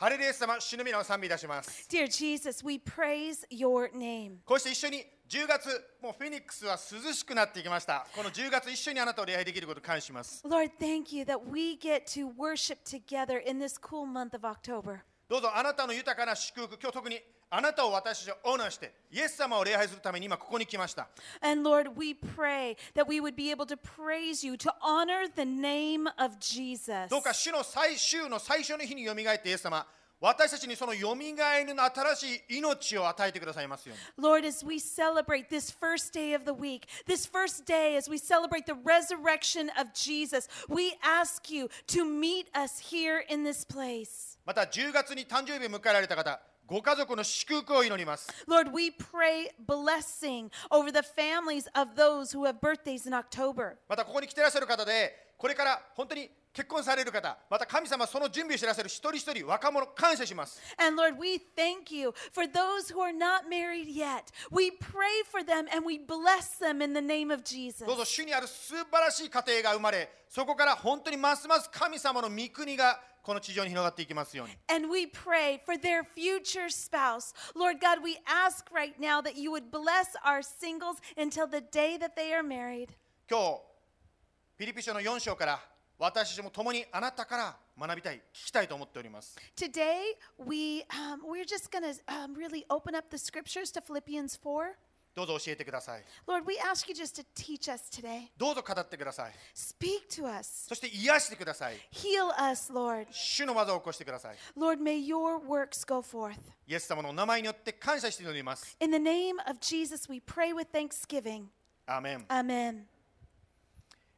ハレルヤ様、主の皆を賛美いたします。Dear Jesus, we praise your name. こうして一緒に10月、もうフェニックスは涼しくなってきました。この10月一緒にあなたを礼拝できることを感謝します。Lord, thank you that we get to worship together in this cool month of October. どうぞあなたの豊かな祝福、今日特にあなたを私たちはオーナーして、イエス様を礼拝するために今ここに来ました。And Lord, we pray that we would be able to praise you, to honor the name of Jesus. どうか主の最終の最初の日によみがえってイエス様、私たちにそのよみがえりの新しい命を与えてくださいますように。Lord, as we celebrate this first day of the week, this first day as we celebrate the resurrection of Jesus, we ask you to meet us here in this place. また10月に誕生日を迎えられた方、ご家族の祝福を祈ります。Lord, we pray blessing over the families of those who have birthdays in October. またここに来てらっしゃる方で、これから本当に結婚される方、また神様その準備をしてらっしゃる一人一人、若者、感謝します。And Lord, we thank you for those who are not married yet. We pray for them and we bless them in the name of Jesus. どうぞ主にある素晴らしい家庭が生まれ、そこから本当にますます神様の御国がこの地上に広がっていきますように。And we pray for their future spouse. Lord God, we ask right now that you would bless our singles until the day that they are married. 今日、フィリピ書の4章から私たちも共にあなたから学びたい、聞きたいと思っております。Today, we, um, we're just going to um, really open up the scriptures to Philippians 4. どうぞ教えてください。Lord, we ask you just to teach us today. どうぞ語ってください。Speak to us. そして癒してください。Heal us, Lord. 主の技を起こしてください。Lord, may your works go forth. イエス様のお名前によって感謝して祈ります。In the name of Jesus, we pray with thanksgiving. アーメン。Amen.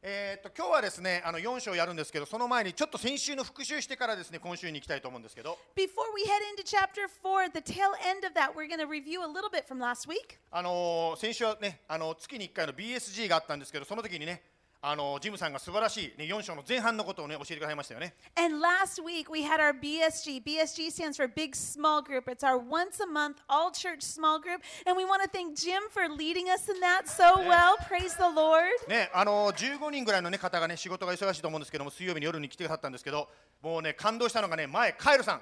えー、と今日はですねあの4章やるんですけどその前にちょっと先週の復習してからですね今週に行きたいと思うんですけど Before we head into chapter 4, the tail end of that, we're going to review a little bit from last week. あのー先週はねあの月に1回の BSG があったんですけどその時にねあのジムさんが素晴らしい、ね、4章の前半のことをね教えてくださいましたよね And last week, we had our BSG. BSG stands for Big Small Group. It's our once a month all church small group. And we want to thank Jim for leading us in that so well. Praise the Lord. ねあのー15人ぐらいの、ね、方がね仕事が忙しいと思うんですけども水曜日に夜に来てくださったんですけどもうね感動したのがね前カエルさん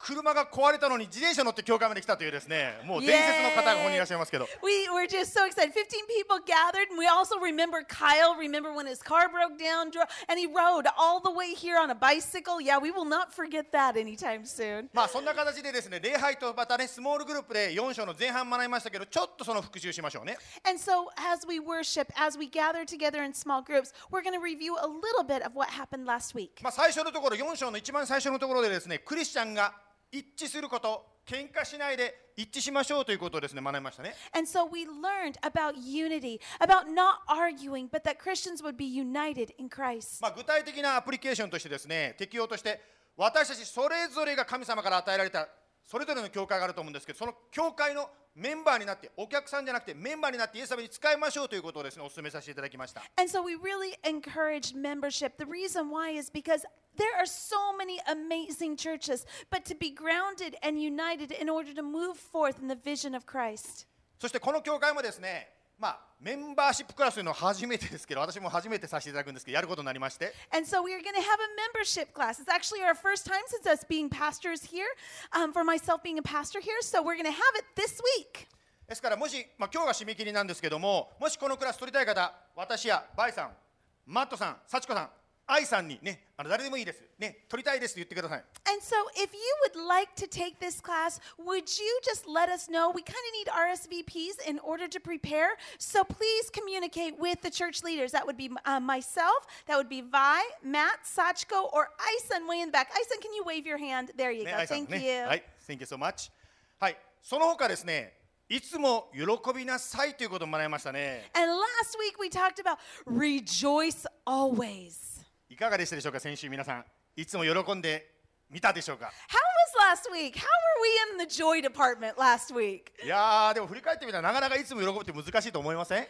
車が壊れたのに自転車乗って教会まで来たというですねもう伝説の方がここにいらっしゃいますけど We were just so excited. 15 people gathered, and we also remember Kyle. Remember when his car broke down, and he rode all the way here on a bicycle? Yeah, we will not forget that anytime soon. まあそんな形でですね礼拝とまたねスモールグループで4章の前半学びましたけどちょっとその復習しましょうね And so, as we worship, as we gather together in small groups, we're going to review a little bit of what happened last week. まあ最初のところ4章の一番最初のところでですねクリスチャンが一致すること喧嘩しないで一致しましょうということをですね学びましたね And so, we learned about unity, about not arguing, but that Christians would be united in Christ. まあ具体的なアプリケーションとしてですね適用として私たちそれぞれが神様から与えられたそれぞれの教会があると思うんですけどその教会のメンバーになってお客さんじゃなくてメンバーになってイエス様に使いましょうということをですねお勧めさせていただきました And so we really encouraged membership. The reason why is because there are so many amazing churches, but to be grounded and united in order to move forth in the vision of Christ. そしてこの教会もですねまあ、メンバーシップクラスというのは初めてですけど、私も初めてさせていただくんですけど、やることになりまして。ですから、もし、まあ、今日が締め切りなんですけども、もしこのクラス取りたい方、私やバイさん、マットさん、サチコさん、愛さんにねあの誰でもいいですね取りたいですと言ってください And so, if you would like to take this class, would you just let us know? We kind of need RSVPs in order to prepare. So please communicate with the church leaders. That would be uh, myself, that would be Vi, Matt, Sachko, or Ison way in the back. Ison, can you wave your hand? There you ね go. 愛さん Thank ね you. はい Thank you so much はいその他ですねいつも喜びなさいということを学びましたね And last week we talked about rejoice always. いかがでしたでしょうか先週皆さんいつも喜んでみたでしょうか How was last week? How were we in the joy department last week? いやーでも振り返ってみたらなかなかいつも喜ぶって難しいと思いません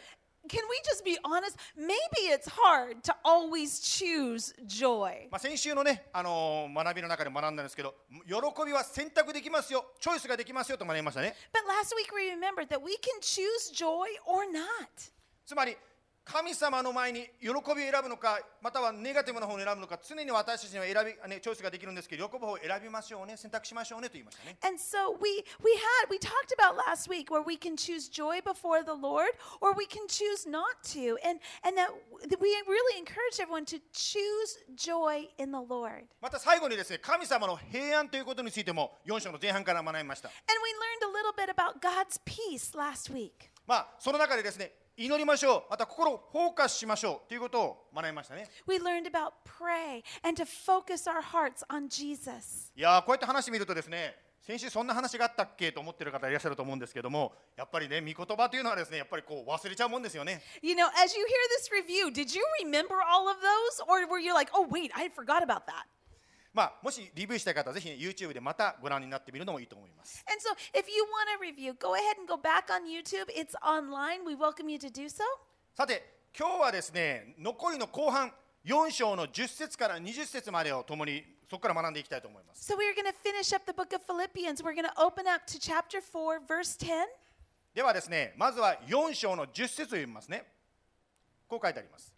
Can we just be honest? Maybe it's hard to always choose joy. まあ、先週のね、あのー学びの中で学んだんですけど喜びは選択できますよチョイスができますよと学びましたね But last week we remembered that we can choose joy or not. つまり神様の前に喜びを選ぶのかまたはネガティブな方を選ぶのか常に私たちには選び、ね、チョイスができるんですけど喜ぶ方を選びましょうね選択しましょうねと言いましたね And so we we had we talked about last week where we can choose joy before the Lord or we can choose not to. And and that we really encourage everyone to choose joy in the Lord. また最後にですね神様の平安ということについても4章の前半から学びました And we learned a little bit about God's peace last week. まあその中でですね祈りましょうまた心をフォーカスしましょうということを学びましたね We learned about pray and to focus our hearts on Jesus. いやーこうやって話してみるとですね先週そんな話があったっけと思ってる方いらっしゃると思うんですけどもやっぱりね御言葉というのはですねやっぱりこう忘れちゃうもんですよね You know, as you hear this review, did you remember all of those or were you like, "Oh, wait, I forgot about that?" まあもしリビューしたい方はぜひ、ね、YouTube でまたご覧になってみるのもいいと思います And so, if you want a review, go ahead and go back on YouTube. It's online. We welcome you to do so. さて今日はですね残りの後半4章の10節から20節までを共にそこから学んでいきたいと思います So, we're going to finish up the book of Philippians. We're going to open up to chapter 4, verse 10. ではですねまずは4章の10節を読みますねこう書いてあります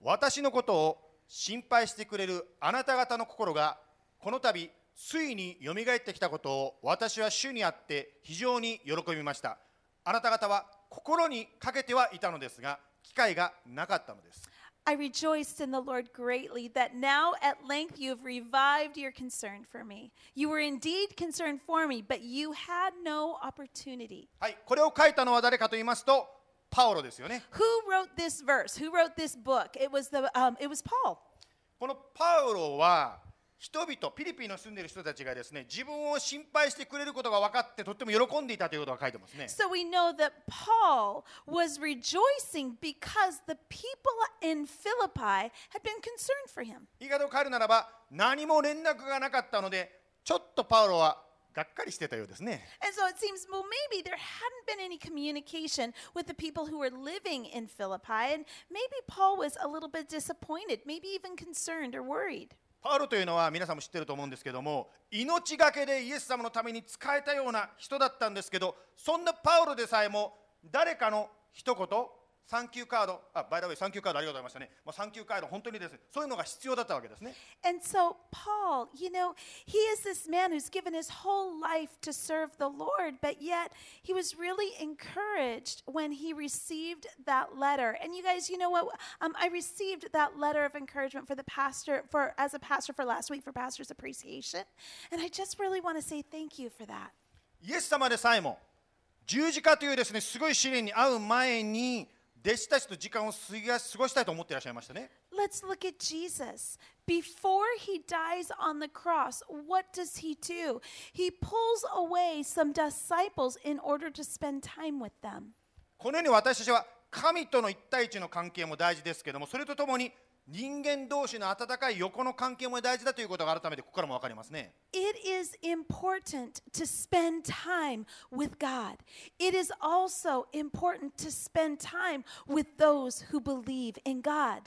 私のことを心配してくれるあなた方の心がこの度ついによみがえってきたことを私は主にあって非常に喜びましたあなた方は心にかけてはいたのですが機会がなかったのです I rejoiced in the Lord greatly that now at length you have revived your concern for me. You were indeed concerned for me, but you had no opportunity. はいこれを書いたのは誰かと言いますとパオロですよね Who wrote this verse? Who wrote this book? It was the um, it was Paul. このパウロは人々ピリピンの住んでいる人たちがですね自分を心配してくれることが分かってとっても喜んでいたということが書いてますね So we know that Paul was rejoicing because the people in Philippi had been concerned for him. 言い方を変えるならば何も連絡がなかったのでちょっとパウロはがっかりしてたようですね。パウロというのは皆さんも知ってると思うんですけども、命がけでイエス様のために仕えたような人だったんですけど、そんなパウロでさえも誰かの一言、サンキューカードあ by the way サンキューカードありがとうございましたね、まあ、サンキューカード本当にですねそういうのが必要だったわけですね And so, Paul, you know, he is this man who's given his whole life to serve the Lord, but yet he was really encouraged when he received that letter. And you guys, you know what? Um, I received that letter of encouragement for the pastor, for as a pastor for last week for pastor's appreciation, and I just really want to say thank you for that. イエス様でさえも十字架というですねすごい試練に遭う前に弟子たちと時間を過ごしたいと思っていらっしゃいましたね Let's look at Jesus. Before he dies on the cross, what does he do? He pulls away some disciples in order to spend time with them. このように私たちは神との一対一の関係も大事ですけどもそれとともに人間同士の温かい横の関係も大事だということが改めてここからも分かりますね It is important to spend time with God. It is also important to spend time with those who believe in God.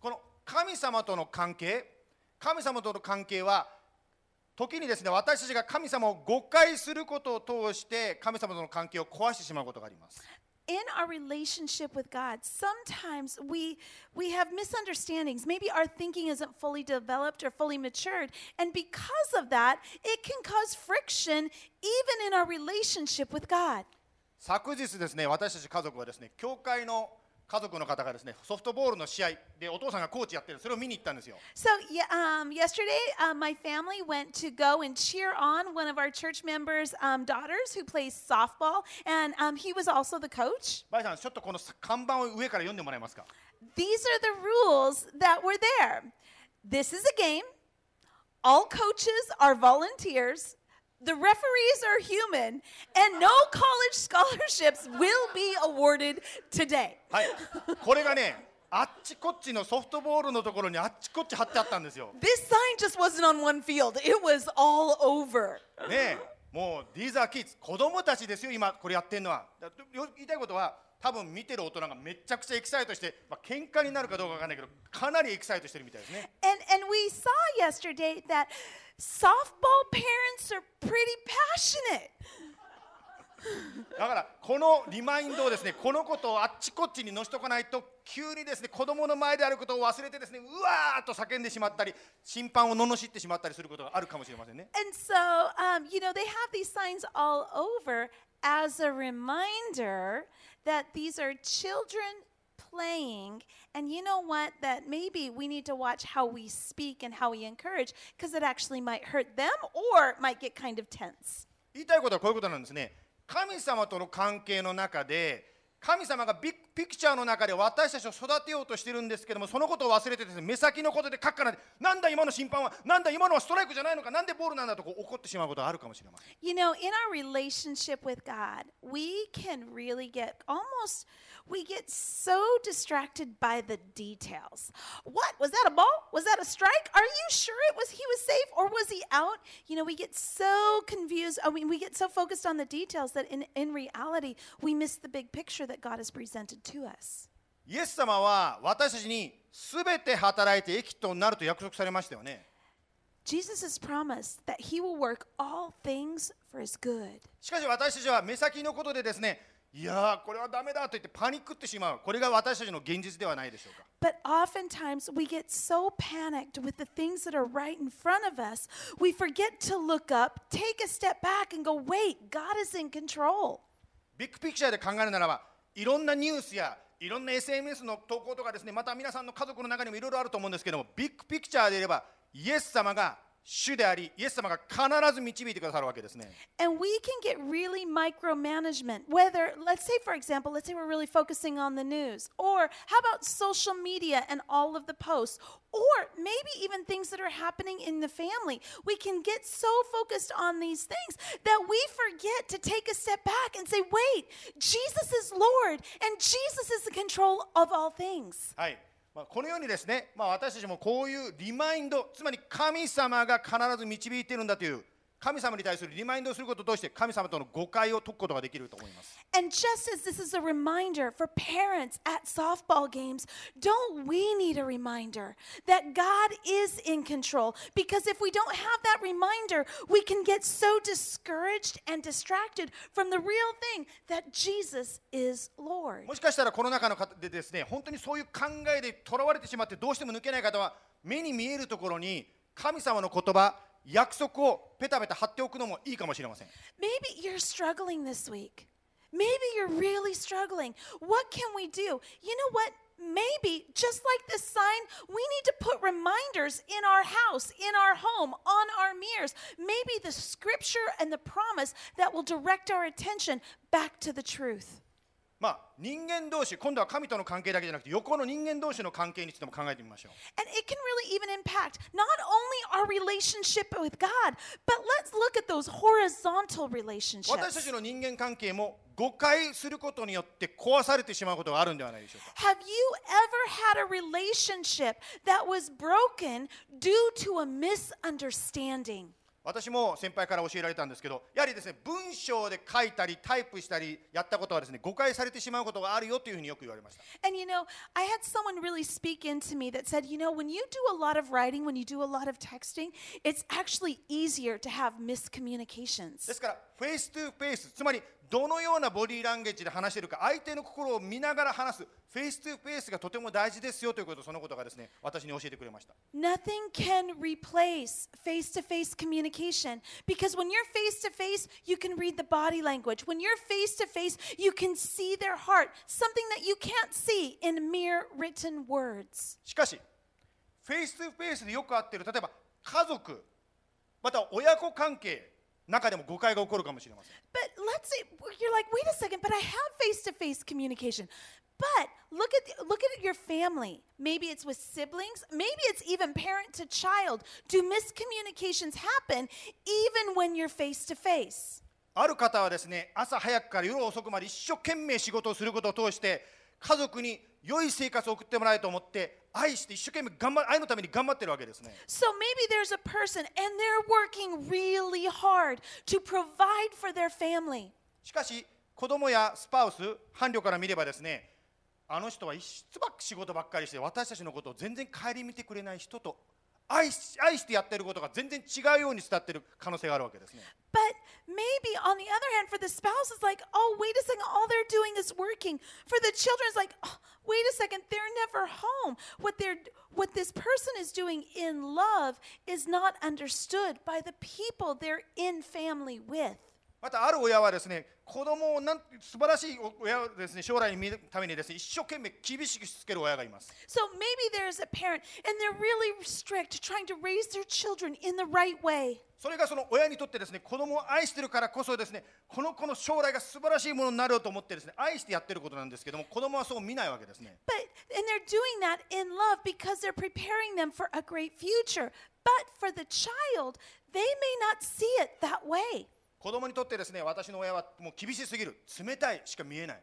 この神様との関係神様との関係は時にですね私たちが神様を誤解することを通して神様との関係を壊してしまうことがあります in our relationship with God, sometimes we we have misunderstandings. Maybe our thinking isn't fully developed or fully matured, and because of that, it can cause friction even in our relationship with God. 昨日ですね私たち家族はですね教会の 家族の方がですねソフトボールの試合でお父さんがコーチやってるそれを見に行ったんですよ So, yeah, um, yesterday, uh, my family went to go and cheer on one of our church members' um, daughters who plays softball, and um, he was also the coach. バイさんちょっとこの看板を上から読んでもらえますか These are the rules that were there. This is a game. All coaches are volunteers. The referees are human, and no college scholarships will be awarded today. はいこれがねあっちこっちのソフトボールのところにあっちこっち貼ってあったんですよ This sign just wasn't on one field, it was all over. ねえもう These are kids 子供たちですよ今これやってるのはだよ言いたいことは 多分見てる大人がめちゃくちゃエキサイトして、まあ喧嘩になるかどうかわかんないけどかなりエキサイトしてるみたいですね And, and we saw yesterday that softball parents are pretty passionate. だからこのリマインドをですねこのことをあっちこっちにのしとかないと急にですね子供の前であることを忘れてですねうわーっと叫んでしまったり審判を罵ってしまったりすることがあるかもしれませんね And so, um, you know, they have these signs all over as a reminder that these are children playing. And you know what? That maybe we need to watch how we speak and how we encourage because it actually might hurt them or might get kind of tense. 言いたいことはこういうことなんですね神様との関係の中で神様がビッグ ピクチャーの中で私たちを育てようとしてるんですけどもそのことを忘れてですね目先のことでカッカなんでなんだ今の審判はなんだ今のはストライクじゃないのかなんでボールなんだとこう怒ってしまうことがあるかもしれません You know, in our relationship with God, we can really get almost, we get so distracted by the details. What? Was that a ball? Was that a strike? Are you sure it was he was safe or was he out? You know, we get so confused. I mean, we get so focused on the details that in, in reality, we miss the big picture that God has presented to us. イエス様は私たちに全て働いて益となると約束されましたよね Jesus has promised that he will work all things for his good. しかし私たちは目先のことでですねいやーこれはダメだと言ってパニックってしまうこれが私たちの現実ではないでしょうか But oftentimes we get so panicked with the things that are right in front of us, we forget to look up, take a step back, and go, wait, God is in control. ビッグピクチャーで考えるならばいろんなニュースやいろんな SNS の投稿とかですねまた皆さんの家族の中にもいろいろあると思うんですけどもビッグピクチャーでいればイエス様が主でありイエス様が必ず導いてくださるわけですね And we can get really micromanagement. Whether, let's say, for example, let's say we're really focusing on the news, or how about social media and all of the posts, or maybe even things that are happening in the family. We can get so focused on these things that we forget to take a step back and say, wait, Jesus is Lord, and Jesus is in control of all things. はい、 まあ、このようにですね、まあ、私たちもこういうリマインドつまり神様が必ず導いているんだという神様に対するリマインドをすることを通して神様との誤解を解くことができると思います And just as this is a reminder for parents at softball games, don't we need a reminder that God is in control? Because if we don't have that reminder, we can get so discouraged and distracted from the real thing that Jesus is Lord. もしかしたらこの中の方でですね本当にそういう考えでとらわれてしまってどうしても抜けない方は目に見えるところに神様の言葉約束をペタペタ貼っておくのもいいかもしれません Maybe you're struggling this week. Maybe you're really struggling. What can we do? You know what? Maybe, just like this sign, we need to put reminders in our house, in our home, on our mirrors. Maybe the scripture and the promise that will direct our attention back to the truth. まあ、人間同士、今度は神との関係だけじゃなくて、横の人間同士の関係についても考えてみましょう。私たちの人間関係も誤解することによって壊されてしまうことがあるんではないでしょうか。Have you ever had a relationship that was broken due to a misunderstanding? 私も先輩から教えられたんですけどやはりですね文章で書いたりタイプしたりやったことはですね誤解されてしまうことがあるよというふうによく言われました And you know, I had someone really speak into me that said, you know, when you do a lot of writing, when you do a lot of texting, it's actually easier to have で miscommunications. すから face to face つまりどのようなボディーランゲージで話しているか相手の心を見ながら話す face to face がとても大事ですよということそのことがですね私に教えてくれました Nothing can replace face to face communication because when you're face to face, you can read the body language. When you're face to face, you can see their heart, something that you can't see in mere written words. しかしフェイストゥフェイスでよくあっている例えば家族また親子関係中でも誤解が起こるかもしれません But let's say you're like, wait a second, but I have face to face communication. But look at the, look at your family. Maybe it's with siblings. Maybe it's even parent to child. Do miscommunications happen even when you're face to face? ある方はですね朝早くから夜遅くまで一生懸命仕事をすることを通して家族に良い生活を送ってもらえると思って愛して一生懸命頑張愛のために頑張ってるわけですね So maybe there's a person and they're working really hard to provide for their family. しかし子供やスパウス伴侶から見ればですねあの人はいつばっ仕事ばっかりして私たちのことを全然顧みてくれない人と愛し愛してやってることが全然違うように伝ってる可能性があるわけですね But Maybe on the other hand, for the spouse, it's like, oh, wait a second, all they're doing is working. For the children, it's like, oh, wait a second, they're never home. What they're what this person is doing in love is not understood by the people they're in family with. またある親はですね子供をなん素晴らしい親をですね将来に見るためにですね一生懸命厳しくしつける親がいます So maybe there's a parent and they're really strict trying to raise their children in the right way. それがその親にとってですね子供を愛してるからこそですねこの子の将来が素晴らしいものになると思ってですね愛してやってることなんですけども子供はそう見ないわけですね But and they're doing that in love because they're preparing them for a great future. But for the child, they may not see it that way. 子供にとってですね私の親はもう厳しすぎる冷たいしか見えない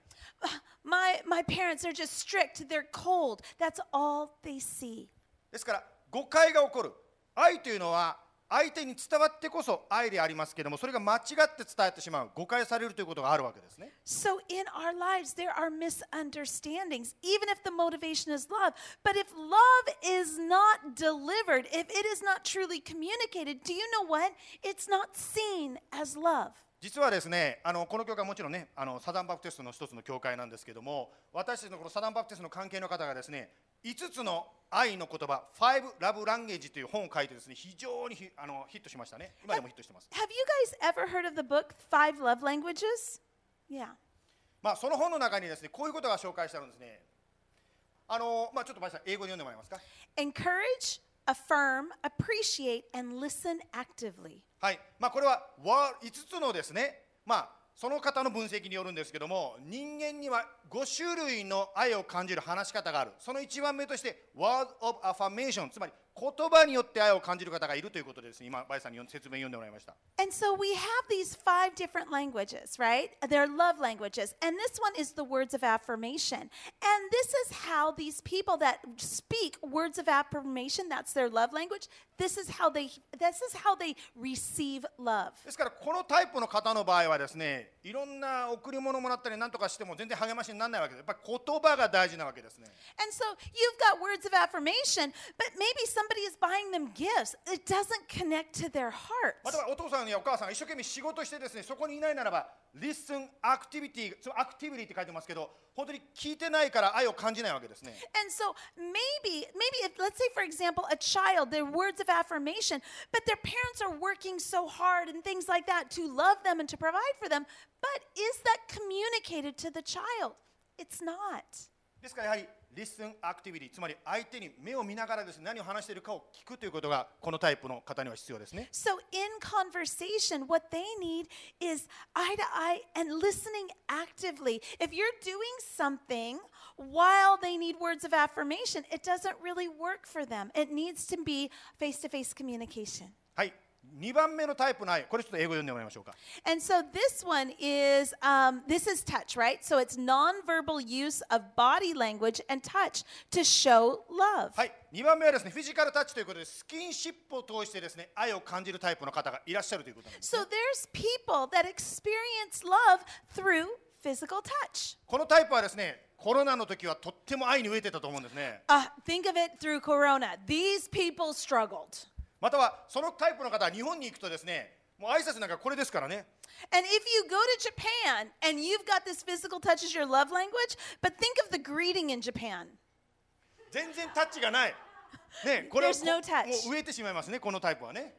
My my parents are just strict, they're cold. That's all they see. ですから誤解が起こる愛というのは相手に伝わってこそ愛でありますけどもそれが間違って伝えてしまう誤解されるということがあるわけですね So in our lives, there are misunderstandings, even if the motivation is love. But if love is not delivered, if it is not truly communicated, do you know what? It's not seen as love. 実はですねあのこの教会はもちろんねあのサザンバプテストの一つの教会なんですけども私たちのこのサザンバプテストの関係の方がですね5つの愛の言葉「Five Love Language」という本を書いてですね非常にヒあのヒットしましたね今でもヒットしてます Have you guys ever heard of the book Five Love Languages? Yeah. まあその本の中にですねこういうことが紹介してあるんですねあのまあちょっと前さん英語で読んでもらえますか？Encourage, affirm, appreciate, and listen actively. はい、まあ、これは5つのですね、まあ、その方の分析によるんですけども人間には5種類の愛を感じる話し方がある。その1番目として Word of Affirmation つまり言葉によって愛を感じる方がいるということです今バイさんに説明読んでもらいました And so we have these five different languages, right? They're love languages. And this one is the words of affirmation. And this is how these people that speak words of affirmation, that's their love language, this is how they this is how they receive love. ですからこのタイプの方の場合はですねいろんな贈り物もらったり何とかしても全然励ましにならないわけですやっぱり言葉が大事なわけですね And so you've got words of affirmation, but maybe somebody is buying them gifts. It doesn't connect to their ま heart. たはお父さんやお母さんが一生懸命仕事してですねそこにいないならば Listen Activity そのアクティビティって書いてますけど本当に聞いてないから愛を感じないわけですね And so maybe, maybe if, let's say, for example, a child, their words of affirmation, but their parents are working so hard and things like that to love them and to provide for them. But is that communicated to the child? It's not. ですからやはり Listen Activity つまり相手に目を見ながらですね何を話しているかを聞くということがこのタイプの方には必要ですね So, in conversation, what they need is eye to eye and listening actively. If you're doing something while they need words of affirmation, it doesn't really work for them. It needs to be face to face communication. はい 2番目のタイプの愛これちょっと英語で読んでもらいましょうか And so this one is um, this is touch, right? So it's nonverbal use of body language and touch to show love. はい2番目はですねフィジカルタッチということでスキンシップを通してですね愛を感じるタイプの方がいらっしゃるということなんです So there's people that experience love through physical touch. このタイプはですねコロナの時はとっても愛に飢えてたと思うんですね Uh, think of it through Corona. These people struggled. またはそのタイプの方は日本に行くとですねもう挨拶なんかこれですからね And if you go to Japan and you've got this physical touch as your love language, but think of the greeting in Japan. 全然タッチがない。ね、これは There's no こ touch. もう植えてしまいますね、このタイプはね。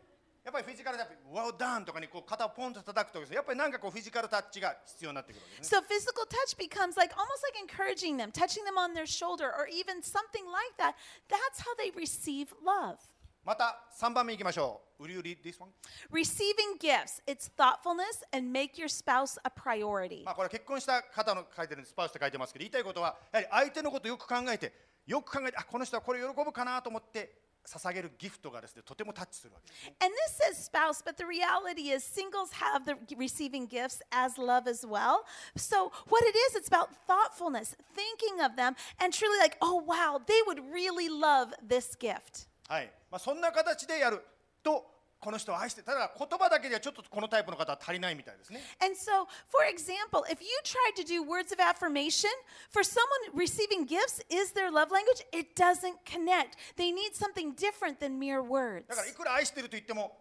やっぱりフィジカルタッチ、Well done とかにこう肩をポンと叩くとですねやっぱりなんかこうフィジカルタッチが必要になってくるわけですね。So physical touch becomes like almost like encouraging them, touching them on their shoulder, or even something like that. That's how they receive love. また3番目いきましょう。Will you read this one? Receiving gifts, it's thoughtfulness and make your spouse a priority. まあこれは結婚した方の書いてるんです、スパウスって書いてますけど、言いたいことは、やはり相手のことをよく考えて、よく考えて、あこの人はこれ喜ぶかなと思って、捧げるギフトがですね、とてもタッチするわけですね。And this says spouse, but the reality is singles have the receiving gifts as love as well. So what it is, it's about thoughtfulness, thinking of them, and truly like, oh wow, they would really love this gift. はいまあ、そんな形でやると、この人を愛して、ただ言葉だけではちょっとこのタイプの方は足りないみたいですね。And so, for example, if you tried to do words of affirmation for someone receiving gifts is their love language, it doesn't connect. They need something different than mere words. だからいくら愛してると言っても、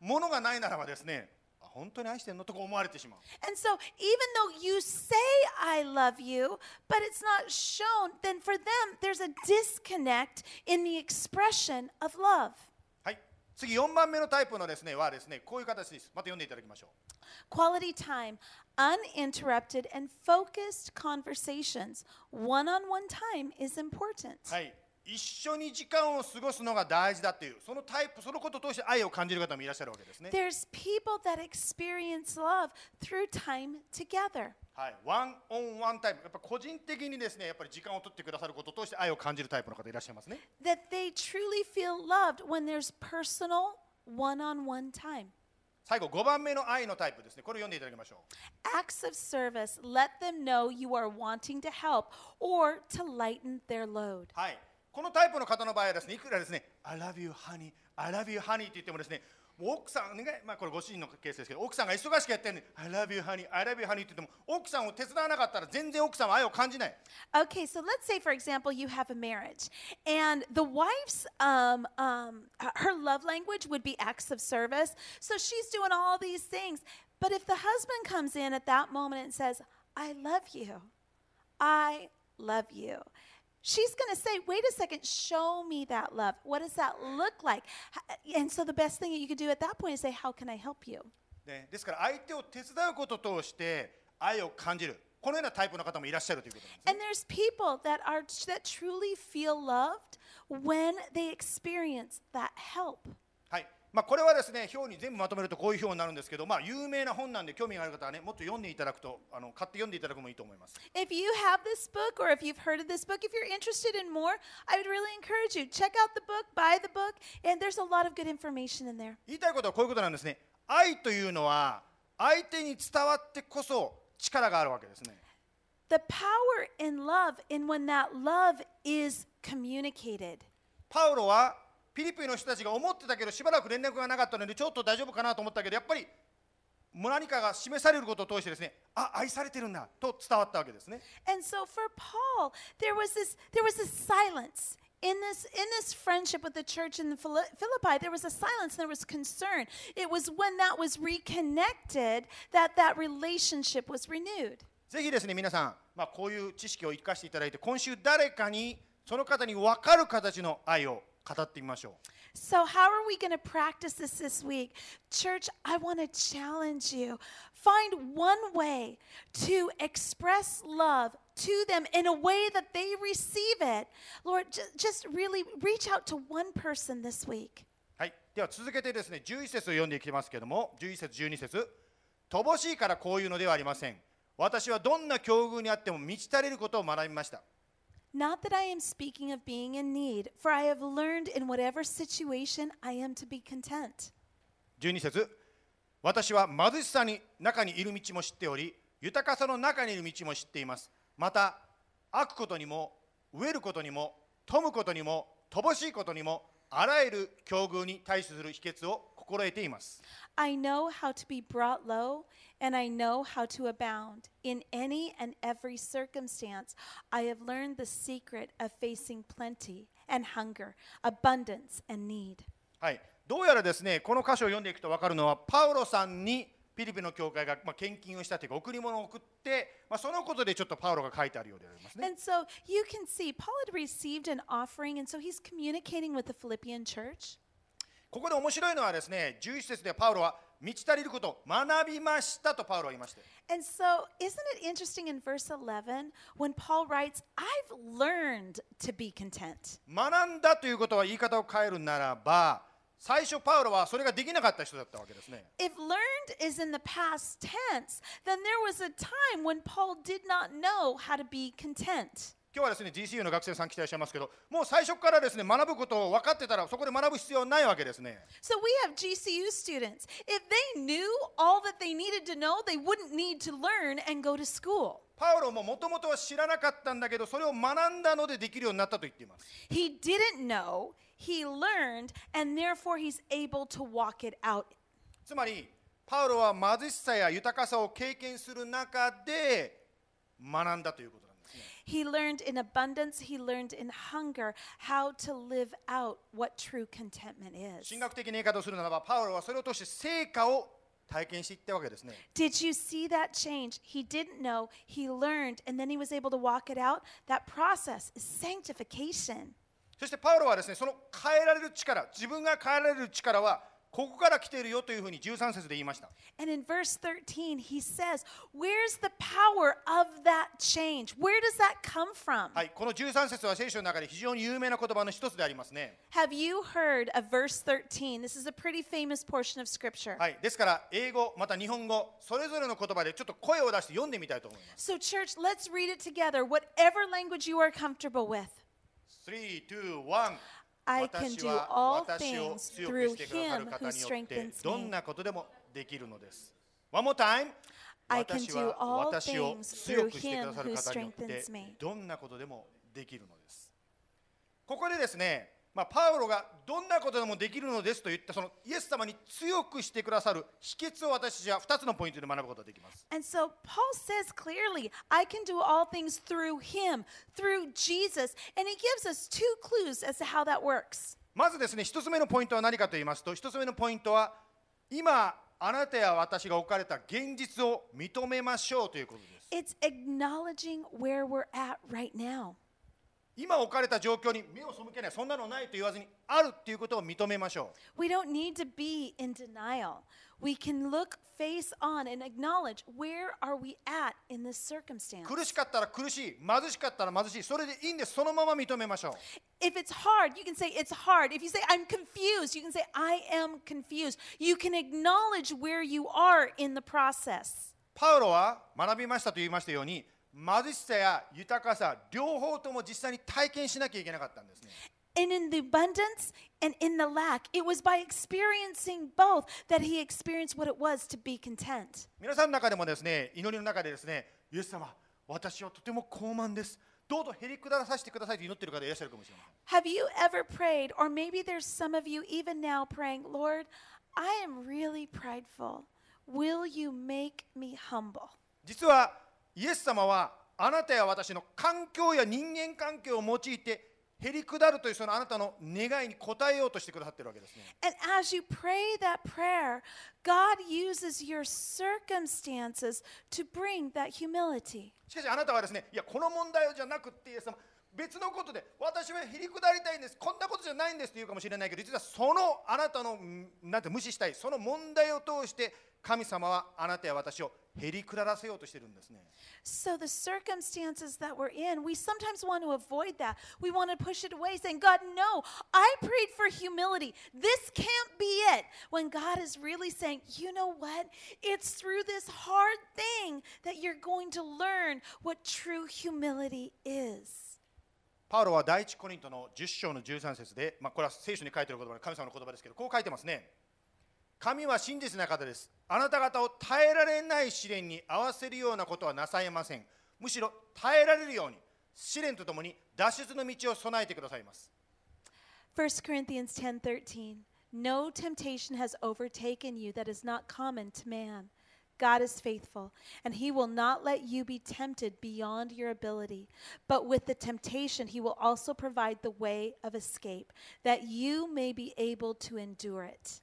物がないならばですね、あ本当に愛してんのとか思われてしまう And so, even though you say, I love you, but it's not shown, then for them, there's a disconnect in the expression of love. はい次4番目のタイプのですねはですねこういう形ですまた読んでいただきましょう Quality time, uninterrupted and focused conversations. One on one time is important. はい一緒に時間を過ごすのが大事だっていうそのタイプそのことを通して愛を感じる方もいらっしゃるわけですね There's people that experience love through time together. はい、ワンオンワンタイプ、やっぱ個人的にですね、やっぱり時間を取ってくださることを通して愛を感じるタイプの方いらっしゃいますね。That they truly feel loved when there's personal one on one time. 最後、5番目の愛のタイプですね。これを読んでいただきましょう。Acts of service let them know you are wanting to help or to lighten their load. はい、このタイプの方の場合はですね、いくらですね、I love you, honey, I love you, honey って言ってもですね、もう奥さん、ね、まあこれご主人のケースですけど、奥さんが忙しくやってるのに、I love you, honey, I love you, honey って言っても、奥さんを手伝わなかったら全然奥さんは愛を感じない。 Okay, so let's say, for example, you have a marriage, and the wife's um, um, her love language would be acts of service. So she's doing all these things, but if the husband comes in at that moment and says, "I love you," I love you. She's going to say, wait a second, show me that love. What does that look like? H- And so the best thing that you could do at that point is say, how can I help you? ね、ですから相手を手伝うことを通して愛を感じる。このようなタイプの方もいらっしゃるということなんです、ね。 And there's people that are that truly feel loved when they experience that help. はい まあ、これはですね表に全部まとめるとこういう表になるんですけど、まあ、有名な本なんで興味がある方はねもっと読んでいただくとあの買って読んでいただくのもいいと思います。If you have this book or if you've heard of this book, if you're interested in more, I would really encourage you check out the book, buy the book, and there's a lot of good information in there. 言いたいことはこういうことなんですね。愛というのは相手に伝わってこそ力があるわけですね。The power in love in when that love is communicated. パウロはピリピの人たちが思ってたけどしばらく連絡がなかったのでちょっと大丈夫かなと思ったけどやっぱり何かが示されることを通してですねあ愛されてるんだと伝わったわけですね。And so for Paul, there was this there was this silence. In this, in this friendship with the church in the Phili- Philippi, there was a silence, there was concern. It was when that was reconnected that that relationship was renewed. ぜひですね皆さん、まあ、こういう知識を生かしていただいて今週誰かにその方に分かる形の愛を語ってみましょう。So, how are we going to practice this this week? Church, I want to challenge you. Find one way to express love to them in a way that they receive it. Lord, ju- just really reach out to one person this week. はい、では続けてですね11節を読んでいきますけれども11節12節乏しいからこういうのではありません私はどんな境遇にあっても満ち足りることを学びました Not that I am speaking of being in need, for I have learned in whatever situation I am to be content. 12節私は貧しさに中にいる道も知っており豊かさの中にいる道も知っていますまた悪ことにも飢えることにも富むことにも乏しいことにもあらゆる境遇に対処する秘訣を心得ています I know how to be brought low, and I know how to abound. In any and every circumstance, I have learned the secret of facing plenty and hunger, abundance and need. はい、どうやらですねこの箇所を読んでいくと分かるのはパウロさんにピリピの教会が、まあ、献金をしたというか贈り物を送って、まあ、そのことでちょっとパウロが書いてあるようでありますね。And so you can see Paul had received an offering, and so he's communicating with the Philippian church. ここで面白いのはですね11節でパウロは満ち足りることを学びましたとパウロは言いまして And so, isn't it interesting in verse 11 when Paul writes, I've learned to be content? 学んだということは言い方を変えるならば最初パウロはそれができなかった人だったわけですね。If learned is in the past tense, then there was a time when Paul did not know how to be content. 今日はですね GCU の学生さん来ていらっしゃいますけどもう最初からですね学ぶことを分かってたらそこで学ぶ必要はないわけですね。So we have GCU students. If they knew all that they needed to know, they wouldn't need to learn and go to school. パウロももともとは知らなかったんだけどそれを学んだのでできるようになったと言っています。He didn't know, he learned, and therefore he's able to walk it out つまりパウロは貧しさや豊かさを経験する中で学んだということ。He learned in abundance, he learned in hunger how to live out what true contentment is. 神学的な言い方をするならばパウロはそれを通して成果を 体験していったわけですね Did you see that change? He didn't know, he learned, and then he was able to walk it out. That process is sanctification. そしてパウロはですねその変えられる力自分が変えられる力は ここから来ているよというふうに13節で言いました And in verse 13, he says, Where's the power of that change? Where does that come from? はいこの13節は聖書の中で非常に有名な言葉の一つでありますね Have you heard of verse 13? This is a pretty famous portion of scripture. はいですから英語また日本語それぞれの言葉でちょっと声を出して読んでみたいと思います So, church, let's read it together, whatever language you are comfortable with. 3、2、1 I can 私 do は all things through him 方 who strengthens どん me. なことでもできるのです。One more time. I can 私 do は all things 強 through him who strengthens me. どんなことでもできるのです。ここでですね、まあ、パウロがどんなことでもできるのですと言ったそのイエス様に強くしてくださる秘訣を私たちは2つのポイントで学ぶことができます。And so Paul says clearly, I can do all things through him, through Jesus. And he gives us two clues as to how that works. まずですね、一つ目のポイントは何かと言いますと、一つ目のポイントは、今、あなたや私が置かれた現実を認めましょうということです。It's acknowledging where we're at right now. 今置かれた状況に目を背けない、そんなのないと言わずに、あるっていうことを認めましょう。We don't need to be in denial. We can look face on and acknowledge where are we at in this circumstance. 苦しかったら苦しい、貧しかったら貧しい、それでいいんです、そのまま認めましょう。If it's hard, you can say it's hard. If you say I'm confused, you can say I am confused. You can acknowledge where you are in the process. パウロは学びましたと言いましたように、貧しさや豊かさ、両方とも実際に体験しなきゃいけなかったんですね。And in the abundance and in the lack, it was by experiencing both that he experienced what it was to be content. 皆さんの中でもですね、祈りの中でですね、イエス様、私はとても高慢です。どうぞへりくだらさせてくださいと祈っている方いらっしゃるかもしれません。Have you ever prayed, or maybe there's some of you even now praying, Lord, I am really prideful. Will you make me humble? 実はイエス様はあなたや私の環境や人間関係を用いてへりくだるというそのあなたの願いに応えようとしてくださっているわけですね。And as you pray that prayer, God uses your circumstances to bring that humility. しかしあなたはですね、いや、この問題じゃなくってイエス様、別のことで私はへりくだりたいんです、こんなことじゃないんですって言うかもしれないけど、実はそのあなたのんなんて無視したい、その問題を通して神様はあなたや私をへりくだらせようとしてるんですね。 So, the circumstances that we're in, we sometimes want to avoid that. We want to push it away, saying, God, no, I prayed for humility. This can't be it. When God is really saying, you know what? It's through this hard thing that you're going to learn what true humility is. パウロは第一コリントの10章の13節で、まあ、これは聖書に書いてある言葉で神様の言葉ですけど、こう書いてますね。 神は真実な方です。あなた方を耐えられない試練に合わせるようなことはなさいません。むしろ耐えられるように、試練とともに脱出の道を備えてくださいます。 1 Corinthians 10:13 No temptation has overtaken you that is not common to man. God is faithful, and he will not let you be tempted beyond your ability. But with the temptation, he will also provide the way of escape, that you may be able to endure it.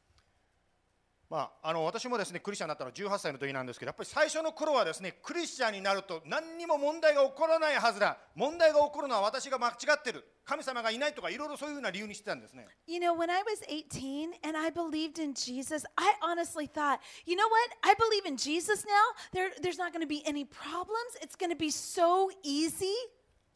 まあ、あの私もですねクリスチャンになったのは18歳の時なんですけどやっぱり最初の頃はですねクリスチャンになると何にも問題が起こらないはずだ問題が起こるのは私が間違ってる神様がいないとかいろいろそういうふうな理由にしてたんですね You know, when I was 18 and I believed in Jesus, I honestly thought, you know what? I believe in Jesus now. There, there's not going to be any problems. It's going to be so easy.